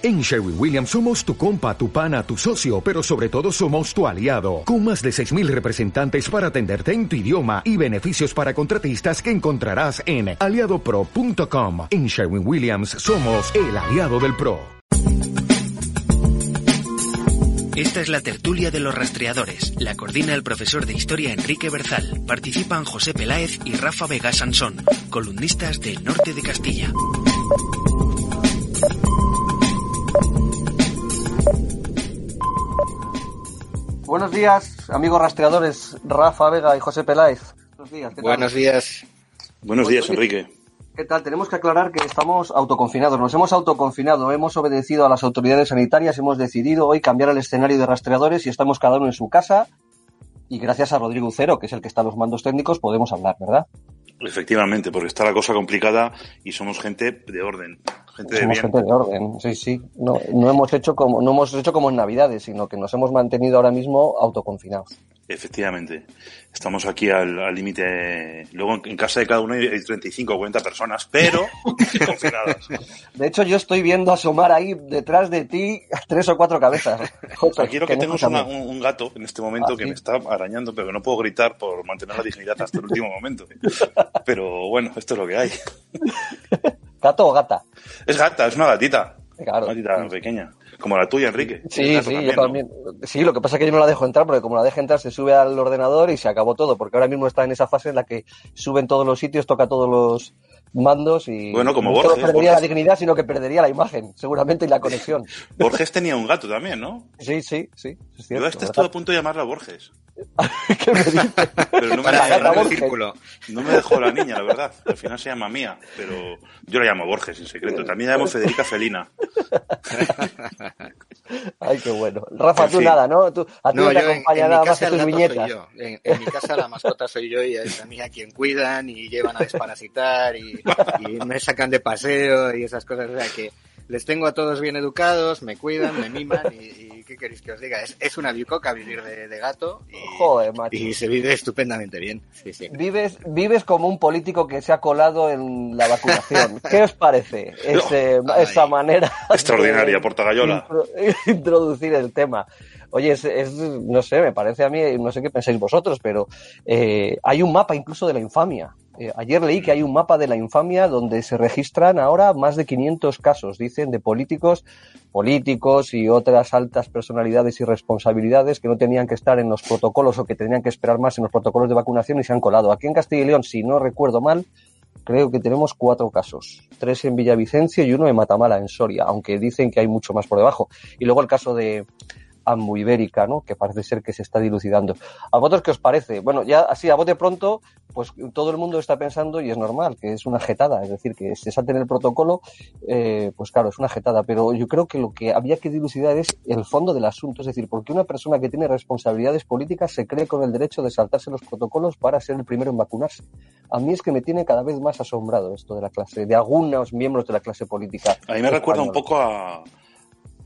En Sherwin Williams somos tu compa, tu pana, tu socio, pero sobre todo somos tu aliado, con más de 6.000 representantes para atenderte en tu idioma y beneficios para contratistas que encontrarás en aliadopro.com. En Sherwin Williams somos el aliado del PRO. Esta es la tertulia de los rastreadores. La coordina el profesor de historia Enrique Berzal. Participan José Peláez y Rafa Vega Sansón, columnistas del norte de Castilla. Buenos días, amigos rastreadores Rafa Vega y José Peláez. Buenos días. ¿qué Buenos días. Buenos días, Enrique. ¿Qué tal? Tenemos que aclarar que estamos autoconfinados. Nos hemos autoconfinado, hemos obedecido a las autoridades sanitarias, hemos decidido hoy cambiar el escenario de rastreadores y estamos cada uno en su casa. Y gracias a Rodrigo Ucero, que es el que está en los mandos técnicos, podemos hablar, ¿verdad? Efectivamente, porque está la cosa complicada y somos gente de orden. Gente somos de gente de orden, sí, sí. No, no, hemos hecho como, no hemos hecho como en Navidades, sino que nos hemos mantenido ahora mismo autoconfinados. Efectivamente. Estamos aquí al límite. Luego en casa de cada uno hay 35 o 40 personas, pero confinadas. De hecho, yo estoy viendo asomar ahí detrás de ti tres o cuatro cabezas. Quiero que, que tengas un, un, gato en este momento ¿Ah, que ¿sí? me está arañando, pero no puedo gritar por mantener la dignidad hasta el último momento. Pero bueno, esto es lo que hay. ¿Gato o gata? Es gata, es una gatita. Claro. Una gatita pequeña. Como la tuya, Enrique. Sí, sí, yo también. Sí, lo que pasa es que yo no la dejo entrar, porque como la dejo entrar se sube al ordenador y se acabó todo, porque ahora mismo está en esa fase en la que suben todos los sitios, toca todos los mandos y bueno, como no Borges, solo perdería Borges. la dignidad, sino que perdería la imagen, seguramente, y la conexión. Borges tenía un gato también, ¿no? Sí, sí, sí. Es cierto, yo a este estoy a punto de llamarla Borges. ¿Qué me dices? Pero no me, dejó, la no, me dejó la niña, la verdad. Al final se llama Mía, pero yo la llamo Borges en secreto. También la llamo Federica Felina. Ay, qué bueno. Rafa, En tú fin. nada, ¿no? Tú, a ti no, te en, acompaña en mi nada más casa que tus viñetas. soy yo. En, en mi casa la mascota soy yo y es a mí a quien cuidan y llevan a desparasitar y, y me sacan de paseo y esas cosas. O sea que les tengo a todos bien educados, me cuidan, me miman y, y ¿qué queréis que os diga? Es, es una bicoca vivir de, de gato y, Joder, macho. y se vive estupendamente bien. Sí, sí. Vives, vives como un político que se ha colado en la vacunación. ¿Qué os parece ese, esa manera Extraordinaria, de Portagayola. intro- introducir el tema? Oye, es, es- no sé, me parece a mí, no sé qué pensáis vosotros, pero eh, hay un mapa incluso de la infamia. Eh, ayer leí que hay un mapa de la infamia donde se registran ahora más de 500 casos, dicen, de políticos, políticos y otras altas personalidades y responsabilidades que no tenían que estar en los protocolos o que tenían que esperar más en los protocolos de vacunación y se han colado. Aquí en Castilla y León, si no recuerdo mal, creo que tenemos cuatro casos, tres en Villavicencio y uno en Matamala, en Soria, aunque dicen que hay mucho más por debajo. Y luego el caso de Ambuibérica, ¿no? Que parece ser que se está dilucidando. ¿A vosotros qué os parece? Bueno, ya así a bote pronto, pues todo el mundo está pensando y es normal, que es una jetada, es decir, que se salte en el protocolo, eh, pues claro, es una jetada, pero yo creo que lo que había que dilucidar es el fondo del asunto, es decir, porque una persona que tiene responsabilidades políticas se cree con el derecho de saltarse los protocolos para ser el primero en vacunarse. A mí es que me tiene cada vez más asombrado esto de la clase, de algunos miembros de la clase política. A mí me recuerda un poco a,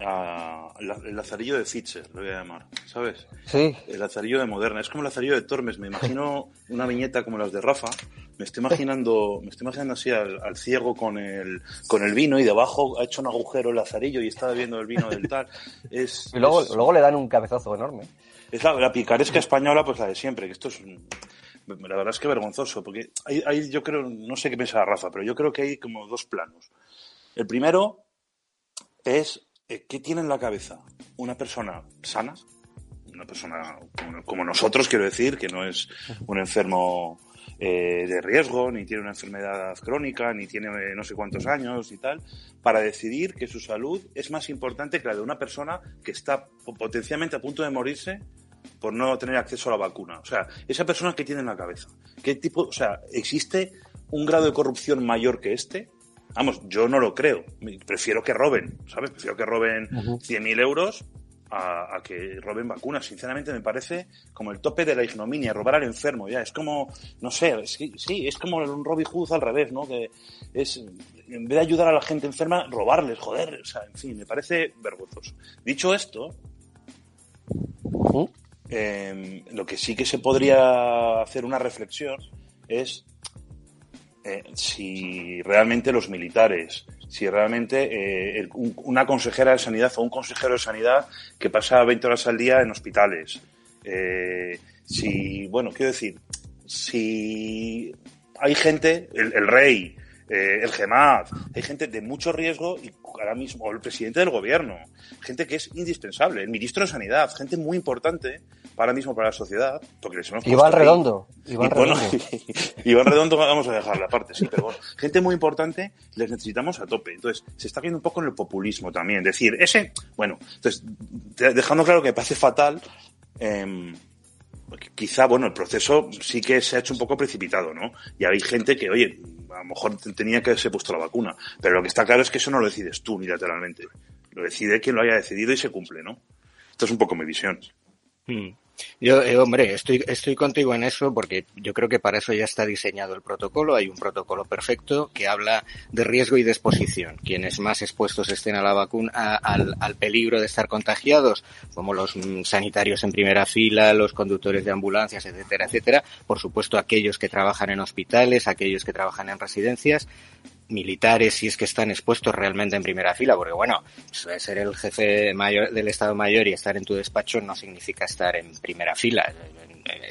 a el lazarillo de Fitcher, lo voy a llamar, ¿sabes? Sí, El lazarillo de Moderna. Es como el lazarillo de Tormes. Me imagino una viñeta como las de Rafa. Me estoy imaginando, me estoy imaginando así al, al ciego con el, con el vino y debajo ha hecho un agujero el lazarillo y está bebiendo el vino del tal. Es, y luego, es, luego le dan un cabezazo enorme. es la, la picaresca española, pues la de siempre, que esto es un- la verdad es que vergonzoso, porque hay, hay, yo creo, no sé qué piensa Rafa, pero yo creo que hay como dos planos. El primero es qué tiene en la cabeza una persona sana, una persona como, nosotros, quiero decir, que no es un enfermo eh, de riesgo, ni tiene una enfermedad crónica, ni tiene eh, no sé cuántos años y tal, para decidir que su salud es más importante que la de una persona que está po- potencialmente a punto de morirse por no tener acceso a la vacuna. O sea, esa persona que tiene en la cabeza. ¿Qué tipo, o sea, existe un grado de corrupción mayor que este? Vamos, yo no lo creo. Prefiero que roben, ¿sabes? Prefiero que roben Ujú. 100.000 euros a, a que roben vacunas. Sinceramente me parece como el tope de la ignominia, robar al enfermo, ya. Es como, no sé, es que- sí, es como un Robin Hood al revés, ¿no? Que es, en vez de ayudar a la gente enferma, robarles, joder. O sea, en fin, me parece vergonzoso. Dicho esto, eh, lo que sí que se podría hacer una reflexión es eh, si realmente los militares, si realmente eh, una consejera de sanidad o un consejero de sanidad que pasa 20 horas al día en hospitales, eh, si, bueno, quiero decir, si hay gente, el, rey, el GEMAD, hay gente de mucho riesgo y ahora mismo, el presidente del gobierno, gente que es indispensable, el ministro de Sanidad, gente muy importante ahora mismo para la sociedad, porque les hemos Iván Redondo. Iván, Redondo. Iván Redondo vamos a dejarla aparte, sí, pero bueno, gente muy importante les necesitamos a tope. Entonces, se está viendo un poco en el populismo también. Decir, ese, bueno, entonces, dejando claro que me parece fatal, eh, quizá, bueno, el proceso sí que se ha hecho un poco precipitado, ¿no? Y hay gente que, oye, a lo mejor tenía que haberse puesto la vacuna, pero lo que está claro es que eso no lo decides tú unilateralmente. Lo decide quien lo haya decidido y se cumple, ¿no? Esto es un poco mi visión. Hmm. Yo, eh, hombre, estoy, estoy contigo en eso porque yo creo que para eso ya está diseñado el protocolo. Hay un protocolo perfecto que habla de riesgo y de exposición. Quienes más expuestos estén a la vacuna, al, peligro de estar contagiados, como los mm, sanitarios en primera fila, los conductores de ambulancias, etcétera, etcétera. Por supuesto, aquellos que trabajan en hospitales, aquellos que trabajan en residencias militares si es que están expuestos realmente en primera fila, porque bueno, ser el jefe mayor del Estado Mayor y estar en tu despacho no significa estar en primera fila.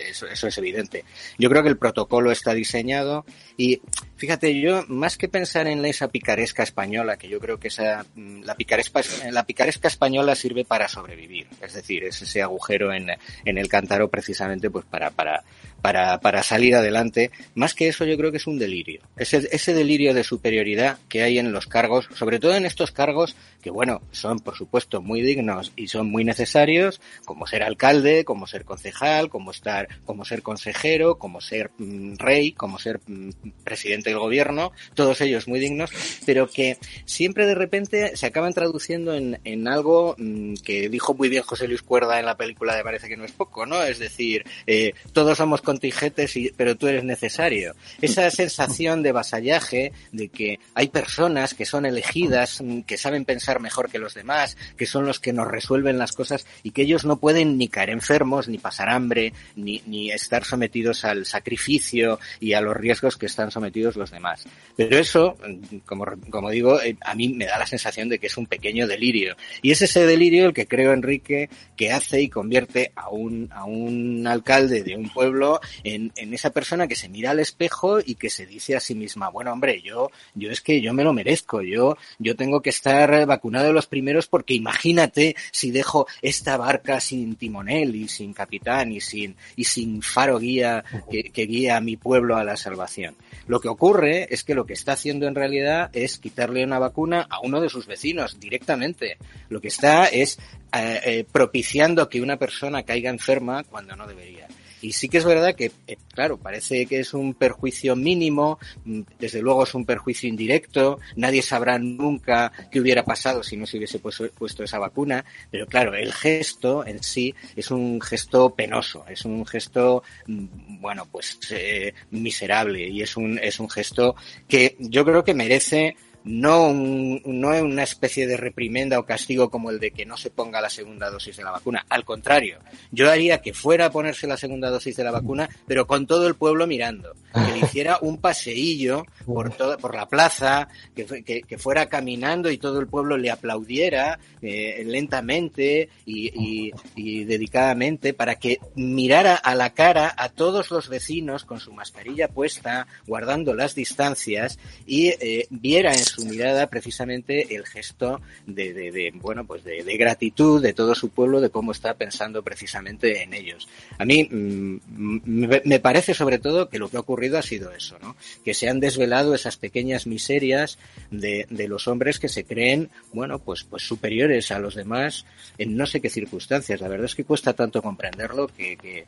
Eso, eso, es evidente. Yo creo que el protocolo está diseñado y fíjate, yo más que pensar en esa picaresca española, que yo creo que esa, mm, la, picaresca, la picaresca española sirve para sobrevivir, es decir, es ese agujero en, en el cántaro precisamente pues para, para, para, para salir adelante. Más que eso, yo creo que es un delirio. Ese, ese delirio de superioridad que hay en los cargos, sobre todo en estos cargos que, bueno, son por supuesto muy dignos y son muy necesarios, como ser alcalde, como ser concejal, como estar, como ser consejero, como ser mm, rey, como ser mm, presidente del gobierno, todos ellos muy dignos, pero que siempre de repente se acaban traduciendo en, en algo mm, que dijo muy bien José Luis Cuerda en la película de Parece que no es poco, ¿no? Es decir, eh, todos somos contingentes, y, pero tú eres necesario. Esa sensación de vasallaje, de que hay personas que son elegidas, mm, que saben pensar mejor que los demás, que son los que nos resuelven las cosas y que ellos no pueden ni caer enfermos, ni pasar hambre, ni, ni estar sometidos al sacrificio y a los riesgos que están sometidos los demás. Pero eso, mm, como, como digo, eh, a mí me da la sensación de que es un pequeño delirio. Y es ese delirio el que creo, Enrique, que hace y convierte a un, a un alcalde de un pueblo en, en, esa persona que se mira al espejo y que se dice a sí misma, bueno, hombre, yo, yo es que yo me lo merezco, yo, yo tengo que estar vacunado de los primeros porque imagínate si dejo esta barca sin timonel y sin capitán y sin, y sin faro guía que, que guía a mi pueblo a la salvación. Lo que ocurre es que lo que está haciendo en realidad es quitarle una vacuna a uno de sus vecinos directamente. Lo que está es eh, eh, propiciando que una persona caiga enferma cuando no debería. Y sí que es verdad que, eh, claro, parece que es un perjuicio mínimo, mm, desde luego es un perjuicio indirecto, nadie sabrá nunca qué hubiera pasado si no se hubiese puesto, esa vacuna, pero claro, el gesto en sí es un gesto penoso, es un gesto, mm, bueno, pues eh, miserable y es un, es un gesto que yo creo que merece no, un, no una especie de reprimenda o castigo como el de que no se ponga la segunda dosis de la vacuna. Al contrario, yo haría que fuera a ponerse la segunda dosis de la vacuna, pero con todo el pueblo mirando. Que le hiciera un paseillo por, toda, por la plaza, que, que, que, fuera caminando y todo el pueblo le aplaudiera eh, lentamente y, y, y dedicadamente para que mirara a la cara a todos los vecinos con su mascarilla puesta, guardando las distancias y eh, viera en su mirada precisamente el gesto de, de, bueno, pues de, gratitud de todo su pueblo, de cómo está pensando precisamente en ellos. A mí mmm, me, parece sobre todo que lo que ha ocurrido ha sido eso, ¿no? Que se han desvelado esas pequeñas miserias de, de los hombres que se creen, bueno, pues, pues superiores a los demás en no sé qué circunstancias. La verdad es que cuesta tanto comprenderlo que, que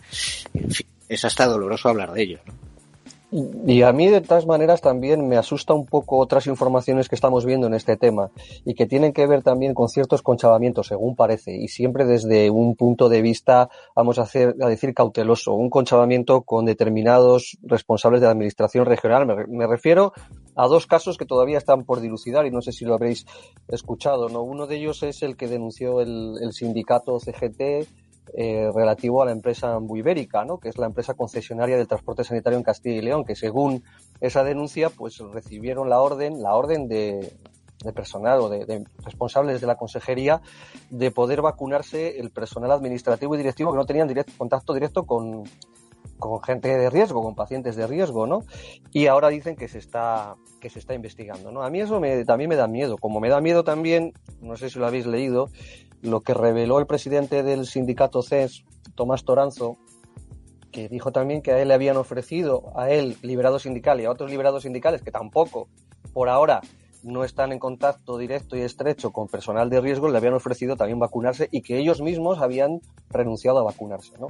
en fin, es hasta doloroso hablar de ello. Y a mí, de todas maneras, también me asusta un poco otras informaciones que estamos viendo en este tema y que tienen que ver también con ciertos conchavamientos, según parece, y siempre desde un punto de vista, vamos a, hacer, a decir, cauteloso, un conchavamiento con determinados responsables de la administración regional. Me, me refiero a dos casos que todavía están por dilucidar y no sé si lo habréis escuchado. ¿no? Uno de ellos es el que denunció el, el sindicato CGT eh, relativo a la empresa Ambuibérica, ¿no? que es la empresa concesionaria del transporte sanitario en Castilla y León, que según esa denuncia, pues recibieron la orden, la orden de, personal o de, responsables de la consejería de poder vacunarse el personal administrativo y directivo que no tenían contacto directo con, con gente de riesgo, con pacientes de riesgo, ¿no? Y ahora dicen que se está que se está investigando, ¿no? A mí eso me, también me da miedo, como me da miedo también, no sé si lo habéis leído, lo que reveló el presidente del sindicato CES, Tomás Toranzo, que dijo también que a él le habían ofrecido, a él, liberado sindical y a otros liberados sindicales que tampoco, por ahora, no están en contacto directo y estrecho con personal de riesgo, le habían ofrecido también vacunarse y que ellos mismos habían renunciado a vacunarse, ¿no?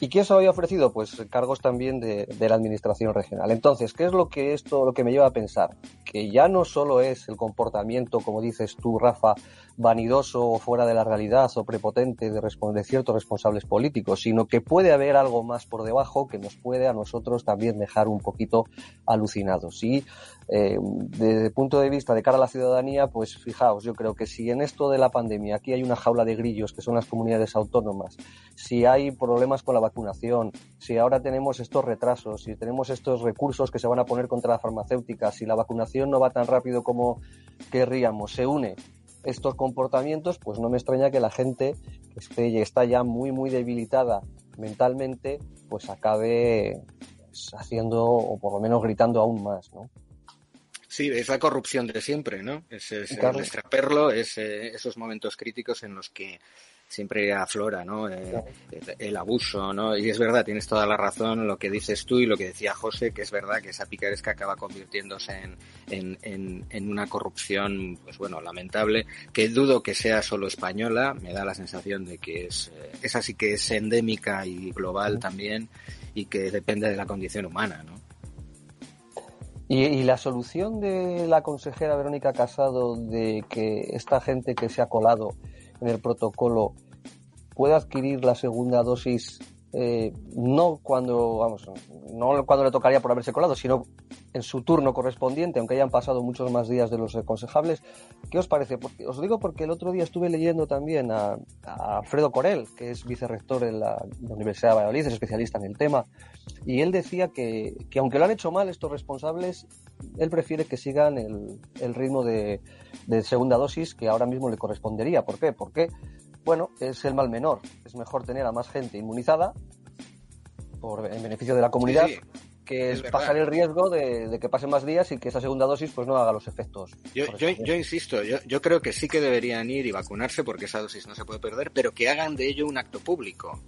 ¿Y quién se había ofrecido? Pues cargos también de, la administración regional. Entonces, ¿qué es lo que esto lo que me lleva a pensar? Que ya no solo es el comportamiento, como dices tú, Rafa, vanidoso o fuera de la realidad o prepotente de, de ciertos responsables políticos, sino que puede haber algo más por debajo que nos puede a nosotros también dejar un poquito alucinados. Y eh, desde el punto de vista de cara a la ciudadanía, pues fijaos, yo creo que si en esto de la pandemia aquí hay una jaula de grillos que son las comunidades autónomas, si hay problemas con la vacunación, si ahora tenemos estos retrasos, si tenemos estos recursos que se van a poner contra la farmacéutica, si la vacunación no va tan rápido como querríamos, se une estos comportamientos, pues no me extraña que la gente que está ya muy, muy debilitada mentalmente, pues acabe pues, haciendo o por lo menos gritando aún más, ¿no? Sí, es la corrupción de siempre, ¿no? Es, es el extraperlo, es eh, esos momentos críticos en los que siempre aflora, ¿no? Eh, el, abuso, ¿no? Y es verdad, tienes toda la razón lo que dices tú y lo que decía José, que es verdad que esa picaresca acaba convirtiéndose en, en, en, una corrupción, pues bueno, lamentable, que dudo que sea solo española, me da la sensación de que es, eh, esa sí que es endémica y global también y que depende de la condición humana, ¿no? Y, y, la solución de la consejera Verónica Casado de que esta gente que se ha colado en el protocolo puede adquirir la segunda dosis eh, no cuando vamos no cuando le tocaría por haberse colado sino en su turno correspondiente aunque hayan pasado muchos más días de los aconsejables. Qué os parece os digo porque el otro día estuve leyendo también a, Alfredo Corel que es vicerrector en la, Universidad de Valladolid es especialista en el tema y él decía que, que aunque lo han hecho mal estos responsables él prefiere que sigan el, el ritmo de, de segunda dosis que ahora mismo le correspondería. ¿por qué? porque bueno, es el mal menor. Es mejor tener a más gente inmunizada por, en beneficio de la comunidad que es, pasar el riesgo de, que pasen más días y que esa segunda dosis pues no haga los efectos. Yo, yo, insisto, yo, yo creo que sí que deberían ir y vacunarse porque esa dosis no se puede perder, pero que hagan de ello un acto público.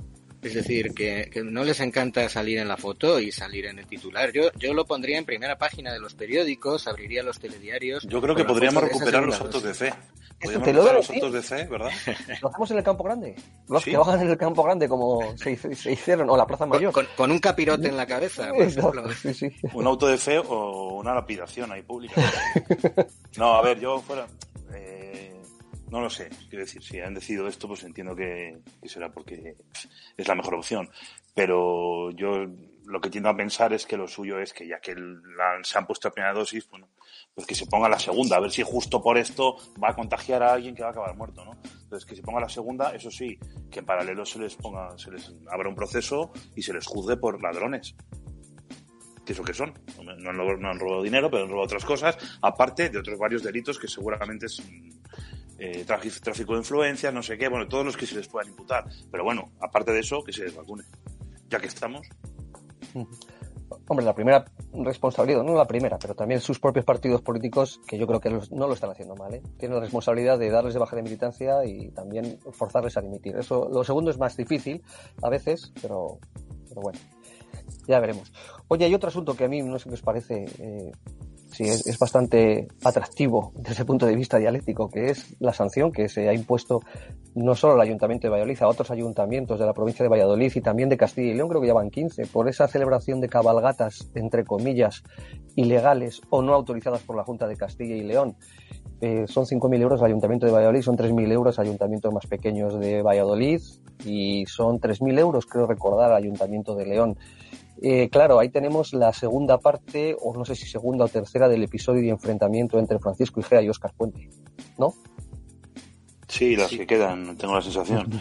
Es decir, que, no les encanta salir en la foto y salir en el titular. Yo, yo lo pondría en primera página de los periódicos, abriría los telediarios. Yo creo que podríamos recuperar los autos de fe. Podríamos recuperar los autos de fe, ¿verdad? Lo hacemos en el campo grande. Los que bajan en el campo grande, como se, hicieron, o la Plaza Mayor. Con, un capirote en la cabeza, por ejemplo. Un auto de fe o una lapidación ahí pública. No, a ver, yo fuera. No lo sé, quiero decir, si han decidido esto, pues entiendo que, será porque es la mejor opción. Pero yo lo que tiendo a pensar es que lo suyo es que ya que se han puesto la primera dosis, bueno, pues que se ponga la segunda, a ver si justo por esto va a contagiar a alguien que va a acabar muerto, ¿no? Entonces que se ponga la segunda, eso sí, que en paralelo se les ponga, se les abra un proceso y se les juzgue por ladrones. Que es lo que son. No han, no han robado dinero, pero han robado otras cosas, aparte de otros varios delitos que seguramente es, eh, tráfico de influencia, no sé qué, bueno, todos los que se les puedan imputar. Pero bueno, aparte de eso, que se les vacune. Ya que estamos. Hombre, la primera responsabilidad, no la primera, pero también sus propios partidos políticos, que yo creo que no lo están haciendo mal, ¿eh? tienen la responsabilidad de darles de baja de militancia y también forzarles a dimitir. Eso, lo segundo es más difícil a veces, pero, pero bueno, ya veremos. Oye, hay otro asunto que a mí no sé qué os parece. Eh, sí, es, bastante atractivo desde ese punto de vista dialéctico, que es la sanción que se ha impuesto no solo al Ayuntamiento de Valladolid, a otros ayuntamientos de la provincia de Valladolid y también de Castilla y León, creo que ya van 15, por esa celebración de cabalgatas, entre comillas, ilegales o no autorizadas por la Junta de Castilla y León. Eh, son 5.000 euros al Ayuntamiento de Valladolid, son 3.000 euros al Ayuntamiento más pequeños de Valladolid y son 3.000 euros, creo recordar, al Ayuntamiento de León. Eh, claro, ahí tenemos la segunda parte, o no sé si segunda o tercera, del episodio de enfrentamiento entre Francisco Igea y Óscar Puente, ¿no? Sí, las que quedan, tengo la sensación.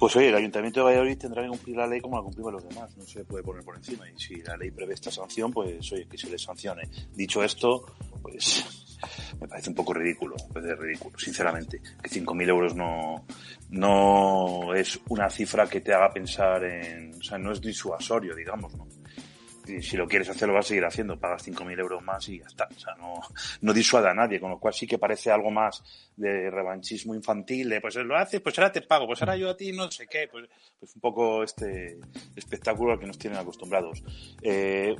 Pues oye, el Ayuntamiento de Valladolid tendrá que cumplir la ley como la cumplimos los demás, no se puede poner por encima. Y si la ley prevé esta sanción, pues oye, que se le sancione. Dicho esto, pues me parece un poco ridículo, me parece ridículo, sinceramente. Que 5.000 euros no, no es una cifra que te haga pensar en, o sea, no es disuasorio, digamos, ¿no? Si lo quieres hacer, lo vas a seguir haciendo, pagas 5.000 euros más y ya está. O sea, no, no disuade a nadie, con lo cual sí que parece algo más de revanchismo infantil, de pues lo haces, pues ahora te pago, pues ahora yo a ti no sé qué, pues, pues un poco este espectáculo al que nos tienen acostumbrados. Eh,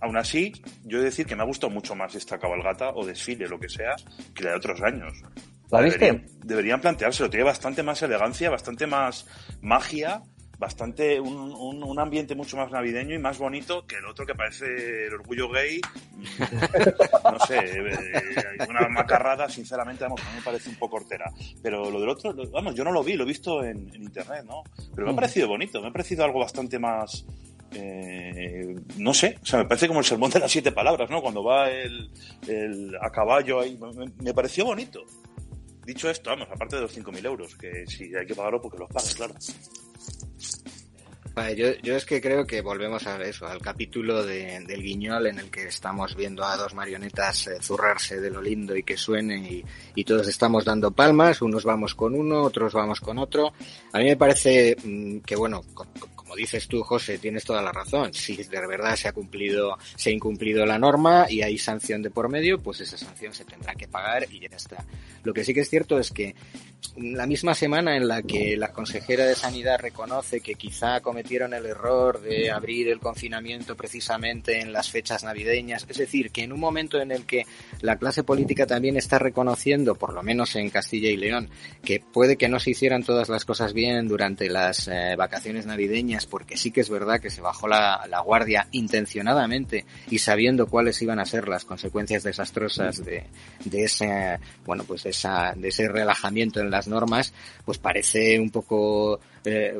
Aún así, yo he de decir que me ha gustado mucho más esta cabalgata o desfile, lo que sea, que la de otros años. ¿La viste? Deberían, deberían planteárselo. Tiene bastante más elegancia, bastante más magia, bastante un, un, un ambiente mucho más navideño y más bonito que el otro que parece el orgullo gay. No sé, eh, una macarrada, sinceramente, vamos, a mí me parece un poco hortera. Pero lo del otro, vamos, yo no lo vi, lo he visto en, en internet, ¿no? Pero me ha parecido bonito, me ha parecido algo bastante más. Eh, no sé, o sea, me parece como el sermón de las siete palabras, ¿no? Cuando va el, el a caballo ahí, me, me pareció bonito. Dicho esto, vamos, aparte de los 5.000 euros, que si hay que pagarlo porque los pagas, claro. Vale, yo, yo es que creo que volvemos a eso, al capítulo de- del guiñol en el que estamos viendo a dos marionetas eh, zurrarse de lo lindo y que suene y, y todos estamos dando palmas, unos vamos con uno, otros vamos con otro. A mí me parece mm, que, bueno, co- co- como dices tú, José, tienes toda la razón. Si de verdad se ha cumplido, se ha incumplido la norma y hay sanción de por medio, pues esa sanción se tendrá que pagar y ya está. Lo que sí que es cierto es que la misma semana en la que la consejera de Sanidad reconoce que quizá cometieron el error de abrir el confinamiento precisamente en las fechas navideñas, es decir, que en un momento en el que la clase política también está reconociendo, por lo menos en Castilla y León, que puede que no se hicieran todas las cosas bien durante las eh, vacaciones navideñas, porque sí que es verdad que se bajó la, guardia intencionadamente y sabiendo cuáles iban a ser las consecuencias desastrosas de, de ese, bueno, pues de esa, de ese relajamiento en las normas, pues parece un poco, eh,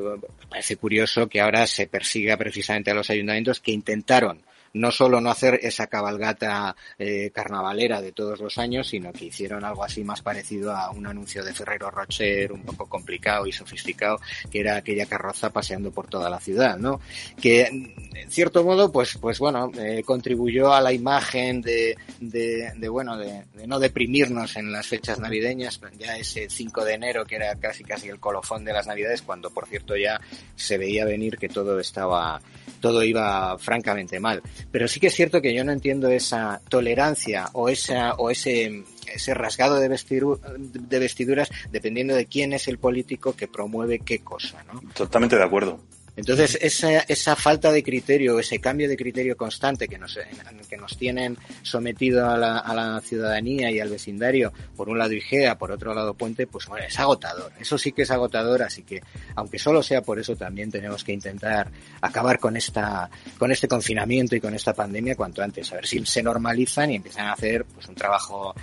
parece curioso que ahora se persiga precisamente a los ayuntamientos que intentaron no solo no hacer esa cabalgata eh, carnavalera de todos los años, sino que hicieron algo así más parecido a un anuncio de Ferrero Rocher un poco complicado y sofisticado, que era aquella carroza paseando por toda la ciudad, ¿no? Que en cierto modo, pues, pues bueno, eh, contribuyó a la imagen de, de, de bueno, de, no deprimirnos en las fechas navideñas, ya ese 5 de enero que era casi casi el colofón de las navidades, cuando por cierto ya se veía venir que todo estaba, todo iba francamente mal. Pero sí que es cierto que yo no entiendo esa tolerancia o esa, o ese, ese rasgado de, vestidu de vestiduras dependiendo de quién es el político que promueve qué cosa, ¿no? Totalmente de acuerdo. Entonces, esa, esa falta de criterio, ese cambio de criterio constante que nos, que nos tienen sometido a la, a la ciudadanía y al vecindario, por un lado IGEA, por otro lado Puente, pues bueno, es agotador. Eso sí que es agotador, así que, aunque solo sea por eso, también tenemos que intentar acabar con esta, con este confinamiento y con esta pandemia cuanto antes, a ver si se normalizan y empiezan a hacer pues un trabajo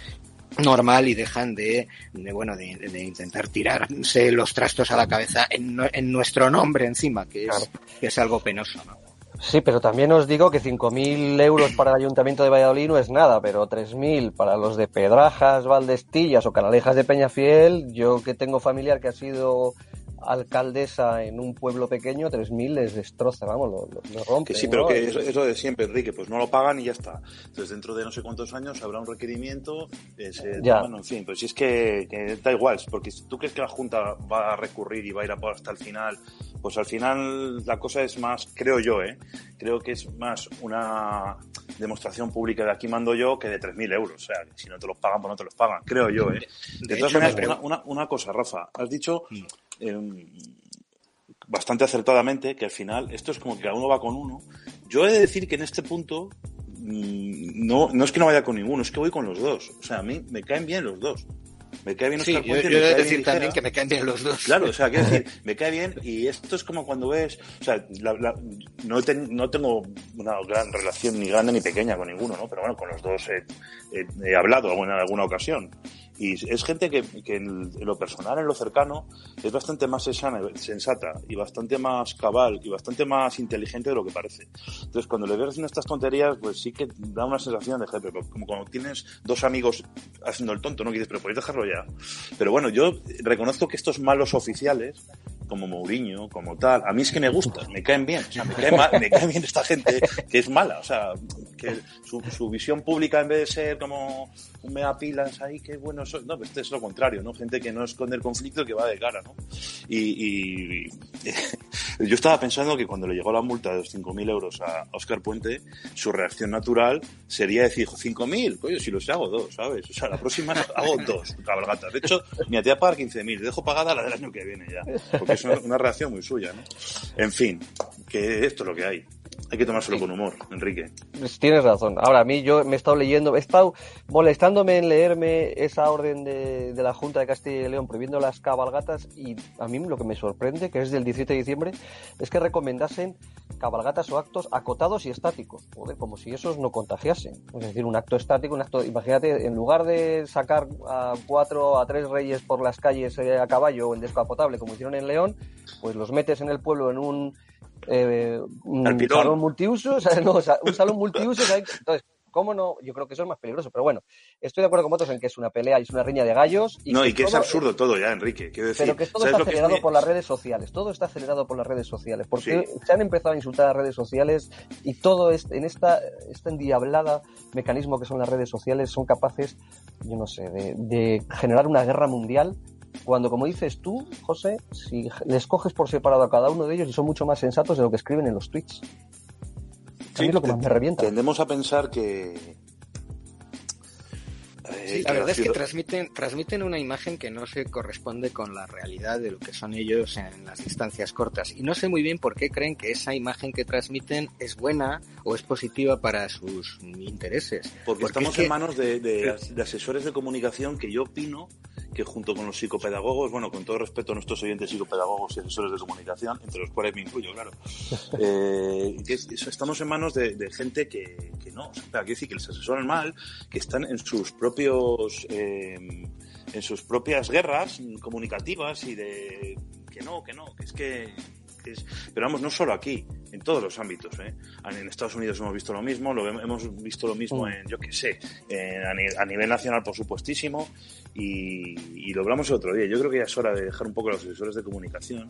normal y dejan de, de bueno de, de, intentar tirarse los trastos a la cabeza en, en nuestro nombre encima que es, claro. que es algo penoso ¿no? Sí, pero también os digo que 5.000 euros para el Ayuntamiento de Valladolid no es nada, pero 3.000 para los de Pedrajas, Valdestillas o Canalejas de Peñafiel, yo que tengo familiar que ha sido alcaldesa en un pueblo pequeño, 3.000 les destroza, vamos, lo, lo, lo rompe. Que sí, pero ¿no? que eso, eso, de siempre, Enrique, pues no lo pagan y ya está. Entonces, dentro de no sé cuántos años habrá un requerimiento. Eh, se, ya. Bueno, en fin, pues si es que, que, da igual, porque si tú crees que la Junta va a recurrir y va a ir a por hasta el final, pues al final la cosa es más, creo yo, ¿eh? Creo que es más una demostración pública de aquí mando yo que de 3.000 euros. O sea, si no te los pagan, pues no te los pagan, creo yo, ¿eh? De, de todas maneras, una, una, una, cosa, Rafa, has dicho. Mm eh, bastante acertadamente que al final esto es como que cada uno va con uno. Yo he de decir que en este punto mmm, no, no es que no vaya con ninguno, es que voy con los dos. O sea, a mí me caen bien los dos. Me cae bien sí, Oscar yo, Puente, yo me he de decir también Ligera. que me caen bien los dos. Claro, o sea, quiero decir, me cae bien y esto es como cuando ves, o sea, la, la, no, ten, no tengo una gran relación ni grande ni pequeña con ninguno, ¿no? Pero bueno, con los dos he, he, he hablado en alguna ocasión. Y es gente que, que en, lo personal, en lo cercano, es bastante más sensata y bastante más cabal y bastante más inteligente de lo que parece. Entonces, cuando le ves haciendo estas tonterías, pues sí que da una sensación de jefe, como cuando tienes dos amigos haciendo el tonto, ¿no? quieres pero podéis dejarlo ya. Pero bueno, yo reconozco que estos malos oficiales como Mourinho, como tal. A mí es que me gusta, me caen bien. O sea, me cae, bien esta gente que es mala. O sea, que su, visión pública en vez de ser como un mega pilas ahí, que bueno soy. No, pues este es lo contrario, ¿no? Gente que no esconde el conflicto, que va de cara, ¿no? Y, y yo estaba pensando que cuando le llegó la multa de los 5.000 euros a Oscar Puente, su reacción natural sería decir, 5.000, coño, si los hago dos, ¿sabes? O sea, la próxima hago dos cabalgatas. De hecho, me tía pagar 15.000, dejo pagada la del año que viene ya. Porque es una, una reacción muy suya, ¿no? En fin, que esto es lo que hay. Hay que tomárselo sí. con humor, Enrique. Pues tienes razón. Ahora, a mí yo me he estado leyendo, he estado molestándome en leerme esa orden de, de, la Junta de Castilla y León prohibiendo las cabalgatas y a mí lo que me sorprende, que es del 17 de diciembre, es que recomendasen cabalgatas o actos acotados y estáticos. Joder, como si esos no contagiasen. Es decir, un acto estático, un acto, imagínate, en lugar de sacar a cuatro, a tres reyes por las calles eh, a caballo o en descapotable, como hicieron en León, pues los metes en el pueblo en un eh, un salón multiuso, o sea, no, o sea, un salón multiuso, entonces, ¿cómo no? Yo creo que eso es más peligroso, pero bueno, estoy de acuerdo con vosotros en que es una pelea y es una riña de gallos. Y no, que y que todo, es absurdo todo ya, Enrique, quiero decir. Pero que todo está acelerado es... por las redes sociales, todo está acelerado por las redes sociales, porque sí. se han empezado a insultar a las redes sociales y todo es, en esta, esta endiablada mecanismo que son las redes sociales son capaces, yo no sé, de, de generar una guerra mundial cuando, como dices tú, José, si les coges por separado a cada uno de ellos y son mucho más sensatos de lo que escriben en los tweets. A mí es lo que más me revienta. Tendemos a pensar que, Sí, la verdad es que transmiten, transmiten una imagen que no se corresponde con la realidad de lo que son ellos en las distancias cortas. Y no sé muy bien por qué creen que esa imagen que transmiten es buena o es positiva para sus intereses. Porque, Porque estamos es que... en manos de, de, de, asesores de comunicación que yo opino que junto con los psicopedagogos, bueno, con todo respeto a nuestros oyentes psicopedagogos y asesores de comunicación, entre los cuales me incluyo, claro, eh, que estamos en manos de, de gente que, que, no, o sea, decir que les asesoran mal, que están en sus propios, eh, en sus propias guerras comunicativas y de que no, que no, que es que pero vamos, no solo aquí, en todos los ámbitos. ¿eh? En Estados Unidos hemos visto lo mismo, lo hemos visto lo mismo en, yo qué sé, en, a, nivel nacional, por supuestísimo, y, y, lo hablamos el otro día. Yo creo que ya es hora de dejar un poco los asesores de comunicación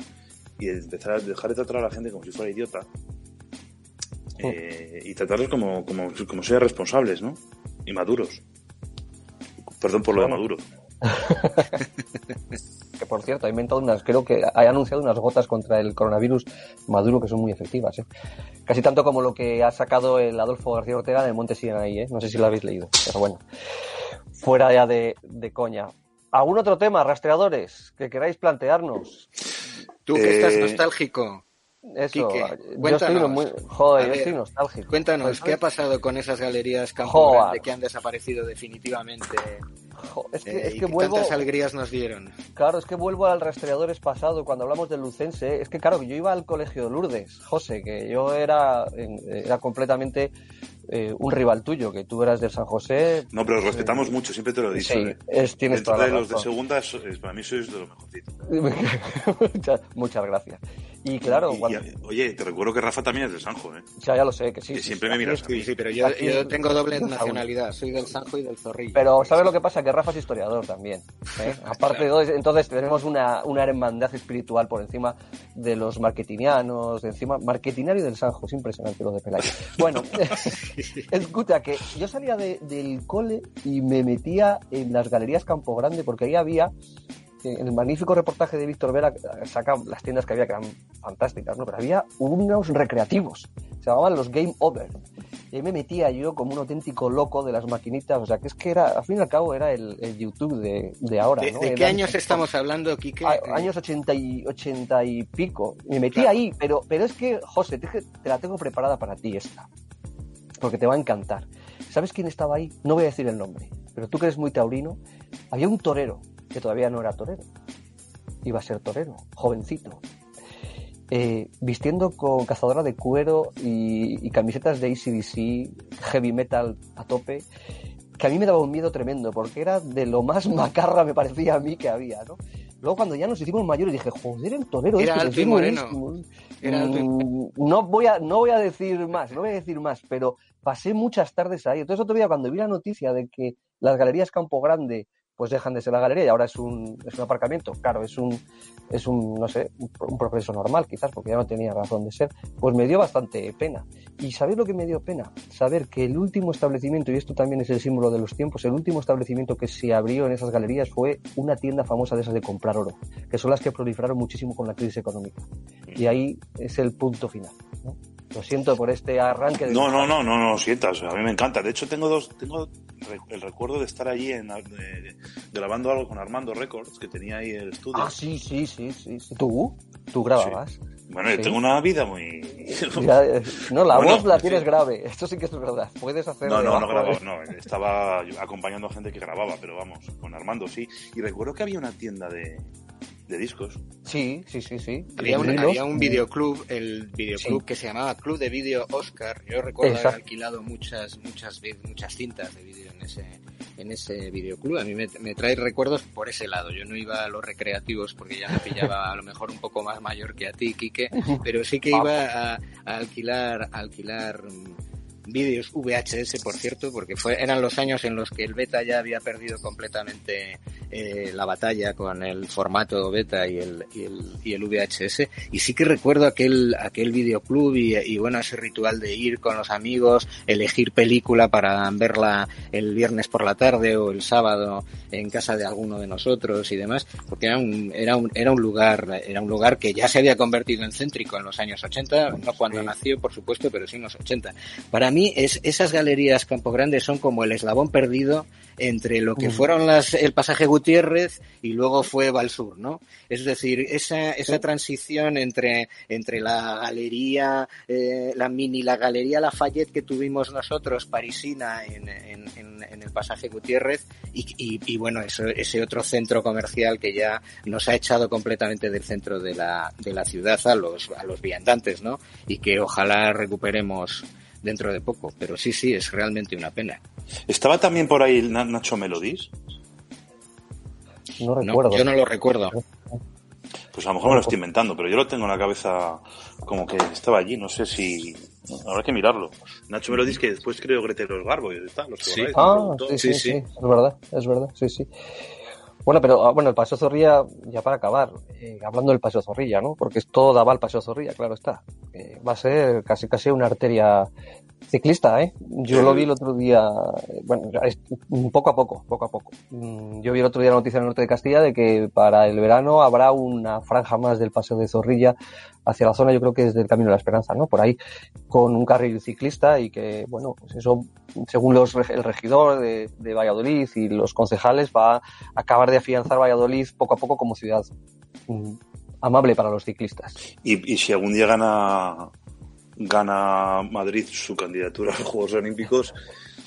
y de empezar a dejar de tratar a la gente como si fuera idiota. Eh, y tratarlos como, como, como sean responsables, ¿no? Y maduros. Perdón por lo de maduro. Que por cierto ha inventado unas, creo que ha anunciado unas gotas contra el coronavirus Maduro que son muy efectivas, ¿eh? casi tanto como lo que ha sacado el Adolfo García Ortega de Monte ahí, ¿eh? no sé si lo habéis leído, pero bueno, fuera ya de, de coña. ¿Algún otro tema, rastreadores, que queráis plantearnos? Tú que eh... estás nostálgico. Eso, Quique, yo estoy, muy, joder, yo estoy nostálgico. Cuéntanos, ¿qué ha pasado con esas galerías Campo Grande que han desaparecido definitivamente? Es que, eh, es que vuelvo. ¿Cuántas alegrías nos dieron? Claro, es que vuelvo al rastreadores pasado cuando hablamos del Lucense. Es que, claro, yo iba al colegio de Lourdes, José, que yo era, era completamente eh, un rival tuyo, que tú eras del San José. No, pero os respetamos eh, mucho, siempre te lo he dicho. Sí, ¿eh? es, tienes Dentro toda de la los de segunda, para mí sois de lo mejorcito. muchas, muchas gracias. Y claro, Y- y- cuando- oye, te recuerdo que Rafa también es de Sanjo, ¿eh? ya, ya lo sé, que sí. Que sí, siempre sí, me miras mí. Sí, pero yo, Aquí- yo tengo doble nacionalidad. Soy del Sanjo y del Zorrillo. Pero ¿sabes lo que pasa? Que Rafa es historiador también. ¿eh? Aparte de todo, entonces tenemos una, una hermandad espiritual por encima de los marketingianos, de encima, marketinario del Sanjo, es impresionante lo de Pelayo. Bueno, escucha, que yo salía de- del cole y me metía en las galerías Campo Grande porque ahí había, en el magnífico reportaje de Víctor Vera, saca las tiendas que había que eran fantásticas, ¿no? Pero había unos recreativos, se llamaban los Game Over. Y ahí me metía yo como un auténtico loco de las maquinitas, o sea, que es que era, al fin y al cabo, era el, el YouTube de, de ahora, ¿De, ¿no? de qué años estamos hablando, Quique? a- años 80 y, 80 y pico. Me metí ahí, pero, pero es que, José, te, te la tengo preparada para ti esta. Porque te va a encantar. ¿Sabes quién estaba ahí? No voy a decir el nombre, pero tú que eres muy taurino, había un torero, que todavía no era torero. Iba a ser torero, jovencito. Eh, vistiendo con cazadora de cuero y, y camisetas de ACDC, heavy metal a tope, que a mí me daba un miedo tremendo, porque era de lo más macarra me parecía a mí que había, ¿no? Luego cuando ya nos hicimos mayores dije, joder, el torero Era este, alto que y es moreno. buenísimo". Era alto y- Mm, no voy a no voy a decir más, no voy a decir más, pero pasé muchas tardes ahí. Entonces otro día cuando vi la noticia de que las galerías Campo Grande pues dejan de ser la galería y ahora es un, es un aparcamiento, claro, es un, es un, no sé, un, pro- un progreso normal quizás, porque ya no tenía razón de ser, pues me dio bastante pena. ¿Y sabéis lo que me dio pena? Saber que el último establecimiento, y esto también es el símbolo de los tiempos, el último establecimiento que se abrió en esas galerías fue una tienda famosa de esas de comprar oro, que son las que proliferaron muchísimo con la crisis económica. Y ahí es el punto final. Lo siento por este arranque de... No, no, no, no, no, sientas. A mí me encanta. De hecho, tengo dos, tengo el recuerdo de estar allí en, eh, grabando algo con Armando Records, que tenía ahí el estudio. Ah, sí, sí, sí, sí. ¿Tú? ¿Tú grababas? Bueno, yo tengo una vida muy... Ya, eh, no, la Bueno, voz la sí. tienes grave. Esto sí que es verdad. Puedes hacer. No, no, no debajo, grababa, ¿eh? no, estaba acompañando a gente que grababa, pero vamos, con Armando sí. Y recuerdo que había una tienda de, de discos. Sí, sí, sí, sí. Había un, había un videoclub, el videoclub Sí. que se llamaba Club de Vídeo Oscar. Yo recuerdo haber alquilado muchas, muchas, muchas cintas de vídeo en ese, en ese videoclub. A mí me, me trae recuerdos por ese lado. Yo no iba a los recreativos porque ya me pillaba a lo mejor un poco más mayor que a ti, Quique, pero sí que iba a, a alquilar, a alquilar mm, vídeos VHS, por cierto, porque fue, eran los años en los que el beta ya había perdido completamente eh, la batalla con el formato beta y el, y el, y el VHS. Y sí que recuerdo aquel, aquel videoclub y, y bueno, ese ritual de ir con los amigos, elegir película para verla el viernes por la tarde o el sábado en casa de alguno de nosotros y demás, porque era un, era un, era un lugar, era un lugar que ya se había convertido en céntrico en los años 80, no cuando Sí. nació, por supuesto, pero sí en los 80. Para mí, es, esas galerías Campo Grande son como el eslabón perdido entre lo que fueron las, el pasaje Gutiérrez y luego fue Valsur, ¿no? Es decir, esa, esa transición entre, entre la galería, eh, la mini, la galería Lafayette que tuvimos nosotros, parisina, en, en, en, en el pasaje Gutiérrez, y, y, y bueno, eso, ese otro centro comercial que ya nos ha echado completamente del centro de la, de la ciudad a los, a los viandantes, ¿no? Y que ojalá recuperemos dentro de poco. Pero sí, sí, es realmente una pena. ¿Estaba también por ahí Na- Nacho Melodis? No No, recuerdo. yo no lo recuerdo. Pues a lo mejor me lo estoy inventando, pero yo lo tengo en la cabeza como que estaba allí, no sé si... Habrá que mirarlo. Nacho Melodis que después creo Grete los Garbo y tal, los Sí. Ah, sí, Sí, sí, sí. es verdad, es verdad, sí, sí. Bueno, pero ah, bueno, el Paseo Zorrilla, ya para acabar, eh, hablando del Paseo Zorrilla, ¿no? Porque todo daba al Paseo Zorrilla, claro está. Eh, va a ser casi casi una arteria ciclista, ¿eh? Yo lo vi el otro día, eh, bueno, poco a poco, poco a poco. Mm, Yo vi el otro día la noticia en el norte de Castilla de que para el verano habrá una franja más del Paseo de Zorrilla hacia la zona, yo creo que es del Camino de la Esperanza, ¿no? Por ahí, con un carril ciclista y que, bueno, pues eso, según los, el regidor de, de Valladolid y los concejales, va a acabar de afianzar Valladolid poco a poco como ciudad mm, amable para los ciclistas. Y, y si algún día gana gana Madrid su candidatura a los Juegos Olímpicos,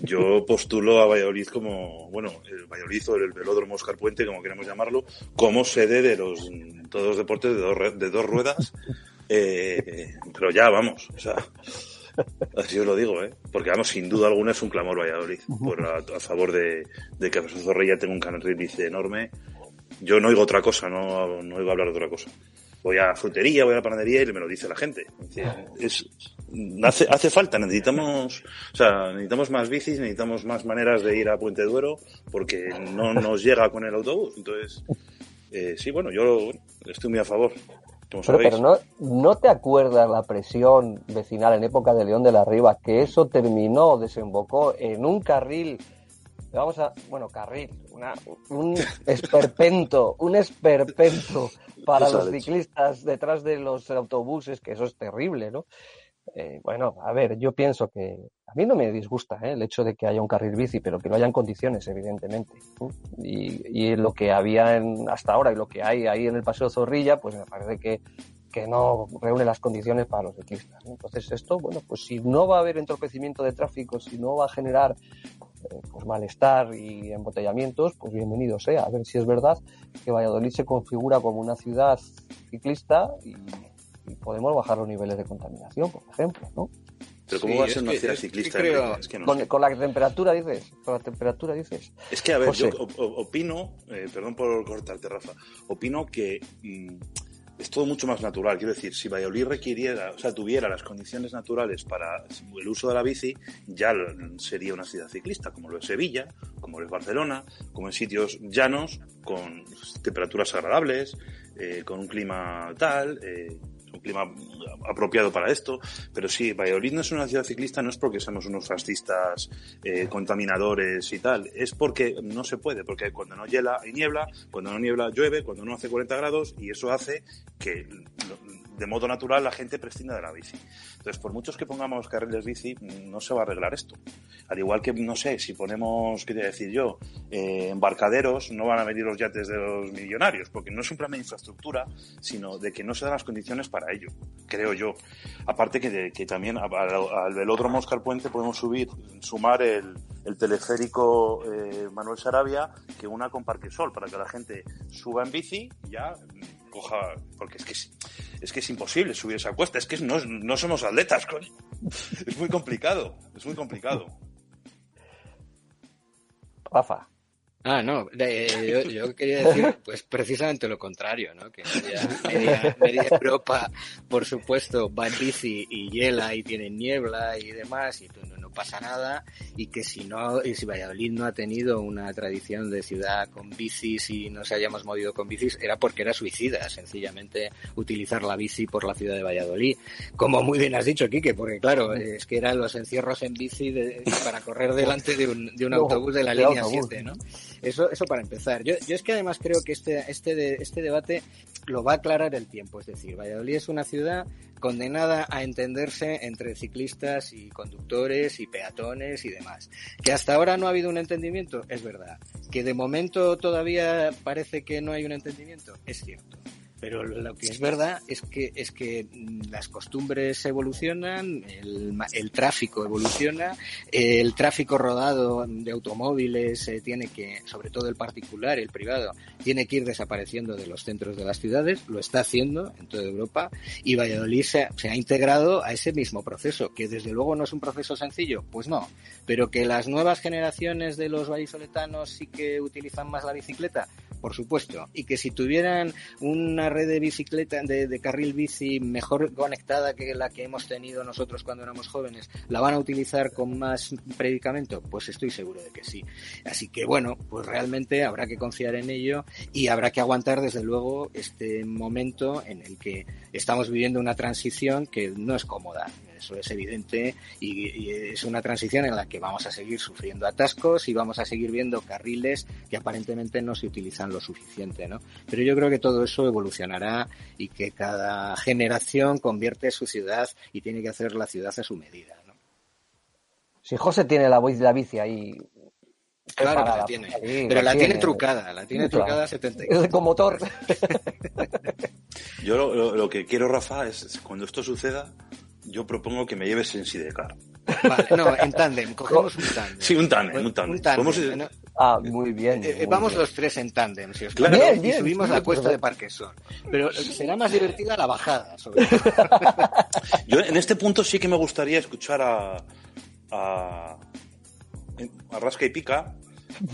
yo postulo a Valladolid como, bueno, el Valladolid o el Velódromo Oscar Puente, como queremos llamarlo, como sede de los todos los deportes de dos, de dos ruedas. Eh, pero ya, vamos, o sea, así os lo digo, ¿eh? Porque, vamos, sin duda alguna es un clamor Valladolid por a, a favor de, de que Jesús Zorrilla tenga un carril bici enorme. Yo no oigo otra cosa, no, no oigo hablar de otra cosa voy a la frutería, voy a la panadería y me lo dice la gente. Es, hace, hace falta, necesitamos, o sea, necesitamos más bicis, necesitamos más maneras de ir a Puente Duero porque no nos llega con el autobús. Entonces, eh, sí, bueno, yo estoy muy a favor. Como Pero, pero no, ¿no te acuerdas la presión vecinal en época de León de la Riva? Que eso terminó, desembocó en un carril, vamos a, bueno, carril, una, un esperpento, un esperpento para los ciclistas detrás de los autobuses, que eso es terrible, ¿no? Eh, bueno, a ver, yo pienso que a mí no me disgusta ¿eh? el hecho de que haya un carril bici, pero que no haya en condiciones, evidentemente. Y, y lo que había en- hasta ahora y lo que hay ahí en el Paseo Zorrilla, pues me parece que, que no reúne las condiciones para los ciclistas. Entonces esto, bueno, pues si no va a haber entorpecimiento de tráfico, si no va a generar pues malestar y embotellamientos, pues bienvenido sea. A ver si es verdad que Valladolid se configura como una ciudad ciclista y, y podemos bajar los niveles de contaminación, por ejemplo, ¿no? Pero ¿cómo va a ser una ciudad ciclista? con, la temperatura, dices. Con la temperatura, dices. Es que, a ver, yo opino, eh, perdón por cortarte, Rafa, opino que mm, es todo mucho más natural. Quiero decir, si Valladolid requiriera, o sea, tuviera las condiciones naturales para el uso de la bici, ya sería una ciudad ciclista, como lo es Sevilla, como lo es Barcelona, como en sitios llanos, con temperaturas agradables, eh, con un clima tal. Eh, un clima apropiado para esto, pero sí, Valladolid no es una ciudad ciclista, no es porque seamos unos fascistas eh, contaminadores y tal, es porque no se puede, porque cuando no hiela niebla, cuando no niebla llueve, cuando no hace 40 grados y eso hace que de modo natural la gente prescinda de la bici. Entonces, por muchos que pongamos carriles bici, no se va a arreglar esto. Al igual que, no sé, si ponemos, qué decir yo, eh, embarcaderos, no van a venir los yates de los millonarios, porque no es un problema de infraestructura, sino de que no se dan las condiciones para ello, creo yo. Aparte que, que también al, velódromo Oscar Puente podemos subir, sumar el, teleférico eh, Manuel Sarabia, que una con Parque Sol, para que la gente suba en bici ya coja, porque es que es, que es imposible subir esa cuesta, es que no, no somos atletas. Es muy complicado, es muy complicado. Rafa. Ah, no, yo, quería decir pues precisamente lo contrario, ¿no? Que media, media, Europa, por supuesto, va en bici y hiela y tiene niebla y demás, y no, no, pasa nada, y que si no, y si Valladolid no ha tenido una tradición de ciudad con bicis y no se hayamos movido con bicis, era porque era suicida, sencillamente utilizar la bici por la ciudad de Valladolid. Como muy bien has dicho, Quique, porque claro, es que eran los encierros en bici para correr delante de un, de un autobús de la línea 7, ¿no? Eso, eso para empezar. Yo, yo es que además creo que este, este, de, este debate lo va a aclarar el tiempo. Es decir, Valladolid es una ciudad condenada a entenderse entre ciclistas y conductores y peatones y demás. Que hasta ahora no ha habido un entendimiento, es verdad. Que de momento todavía parece que no hay un entendimiento, es cierto. Pero lo que es verdad es que, es que mm, las costumbres evolucionan, el, el tráfico evoluciona, el tráfico rodado de automóviles eh, tiene que, sobre todo el particular, el privado, tiene que ir desapareciendo de los centros de las ciudades, lo está haciendo en toda Europa y Valladolid se, se ha integrado a ese mismo proceso, que desde luego no es un proceso sencillo, pues no, pero que las nuevas generaciones de los vallisoletanos sí que utilizan más la bicicleta, por supuesto, y que si tuvieran una red de bicicleta, de, carril bici mejor conectada que la que hemos tenido nosotros cuando éramos jóvenes, ¿la van a utilizar con más predicamento? Pues estoy seguro de que sí. Así que bueno, pues realmente habrá que confiar en ello y habrá que aguantar desde luego este momento en el que estamos viviendo una transición que no es cómoda eso es evidente y, es una transición en la que vamos a seguir sufriendo atascos y vamos a seguir viendo carriles que aparentemente no se utilizan lo suficiente, ¿no? Pero yo creo que todo eso evolucionará y que cada generación convierte su ciudad y tiene que hacer la ciudad a su medida, ¿no? Si José tiene la, la bici ahí Claro que la tiene. pero la, tiene, trucada, la tiene trucada 74. Con motor. Yo lo, lo, que quiero, Rafa, es cuando esto suceda, yo propongo que me lleves en Sidecar. Vale, no, en tándem, cogemos un tándem. Sí, un tándem, un tándem. Ah, muy bien. Eh, vamos los tres en tándem, si os claro. Bien, y subimos la cuesta de Parquesón. Pero será más divertida la bajada, sobre todo. Yo en este punto sí que me gustaría escuchar a, a, a Rasca y Pica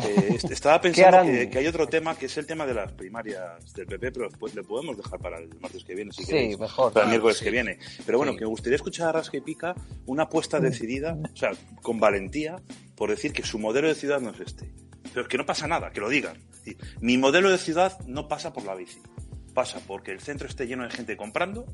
eh, estaba pensando que, hay otro tema que es el tema de las primarias del PP, pero después le podemos dejar para el martes que viene, si sí, mejor. Para el miércoles que viene. Pero bueno, que me gustaría escuchar a Rasca y Pica una apuesta decidida, o sea, con valentía, por decir que su modelo de ciudad no es este. Pero que no pasa nada, que lo digan. Mi modelo de ciudad no pasa por la bici pasa porque el centro esté lleno de gente comprando,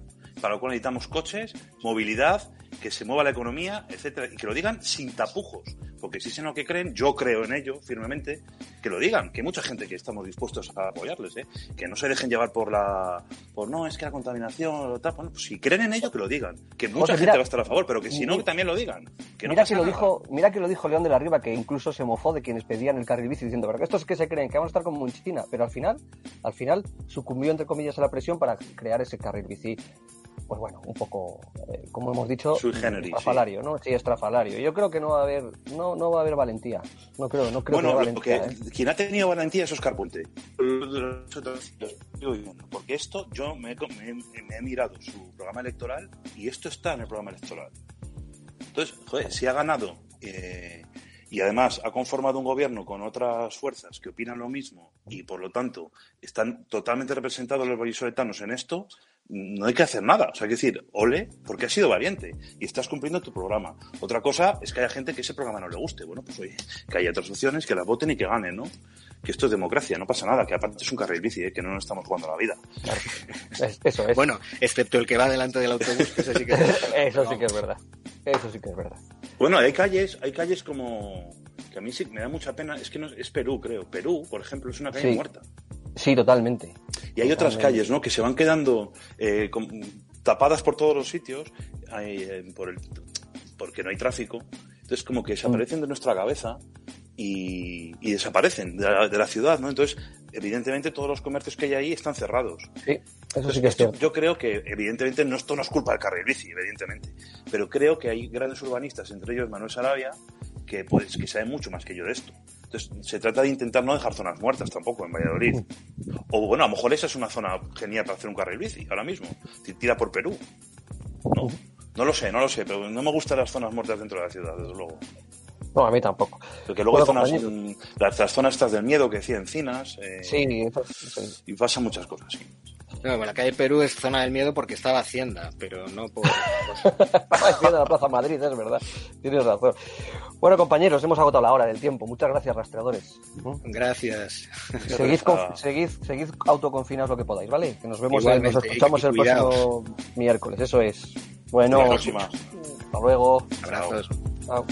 para lo cual necesitamos coches, movilidad, que se mueva la economía, etcétera, y que lo digan sin tapujos, porque si es en lo que creen, yo creo en ello firmemente, que lo digan, que hay mucha gente que estamos dispuestos a apoyarles, ¿eh? que no se dejen llevar por la, por no, es que la contaminación, tal, bueno, pues si creen en ello, que lo digan, que mucha gente va a estar a favor, pero que si no, que también lo digan. Que mira que lo dijo, mira que lo dijo León de la Riva, que incluso se mofó de quienes pedían el carril bici diciendo, pero estos que se creen que van a estar como en China, pero al final, al final sucumbió entre comillas, a la presión para crear ese carril bici pues bueno, un poco, eh, como hemos dicho, estrafalario, ¿no? Sí, estrafalario. Yo creo que no va a haber, no, no va a haber valentía. No creo, no creo que valentía. ¿eh? quien ha tenido valentía es Oscar Puente. Porque esto, yo me he mirado su programa electoral y esto está en el programa electoral. Entonces, joder, si ha ganado eh, y además ha conformado un gobierno con otras fuerzas que opinan lo mismo y por lo tanto están totalmente representados los vallisoletanos en esto, no hay que hacer nada. O sea, hay que decir, ole, porque has sido valiente y estás cumpliendo tu programa. Otra cosa es que haya gente que ese programa no le guste. Bueno, pues oye, que haya otras opciones, que las voten y que ganen, ¿no? Que esto es democracia, no pasa nada, que aparte es un carril bici, ¿eh? que no nos estamos jugando la vida. Eso es. Bueno, excepto el que va delante del autobús, que ese sí que es Eso sí que es verdad. Eso sí que es verdad. Bueno, hay calles, hay calles como que a mí sí me da mucha pena, es que no, es Perú, creo. Perú, por ejemplo, es una calle Sí. muerta. Sí, totalmente. Y hay otras calles, ¿no? Que se van quedando eh, con- tapadas por todos los sitios hay, eh, por el, porque no hay tráfico. Entonces, como que desaparecen de nuestra cabeza y, y desaparecen de la, de la ciudad, ¿no? Entonces, evidentemente, todos los comercios que hay ahí están cerrados. Sí, eso sí que es cierto. Yo creo que, evidentemente, no, esto no es culpa del carril bici, evidentemente. Pero creo que hay grandes urbanistas, entre ellos Manuel Sarabia, que, pues, que saben mucho más que yo de esto. Entonces, se trata de intentar no dejar zonas muertas tampoco en Valladolid. O bueno, a lo mejor esa es una zona genial para hacer un carril bici ahora mismo. Ti- Tira por Perú. No, no lo sé, no lo sé, pero no me gustan las zonas muertas dentro de la ciudad, desde luego. No, a mí tampoco. Porque luego Bueno, hay zonas, las, las zonas estas del miedo que decía Encinas, eh, Sí, eso sí. y pasan muchas cosas. sí. No, bueno, la calle Perú es zona del miedo porque estaba Hacienda, pero no por... De la Plaza Madrid, es verdad. Tienes razón. Bueno, compañeros, hemos agotado la hora del tiempo. Muchas gracias, rastreadores. Gracias. Seguid, conf- seguid, seguid autoconfinados lo que podáis, ¿vale? Que nos vemos, nos escuchamos el próximo miércoles, eso es. Bueno, Hasta la próxima. hasta luego. Abrazos. Chao.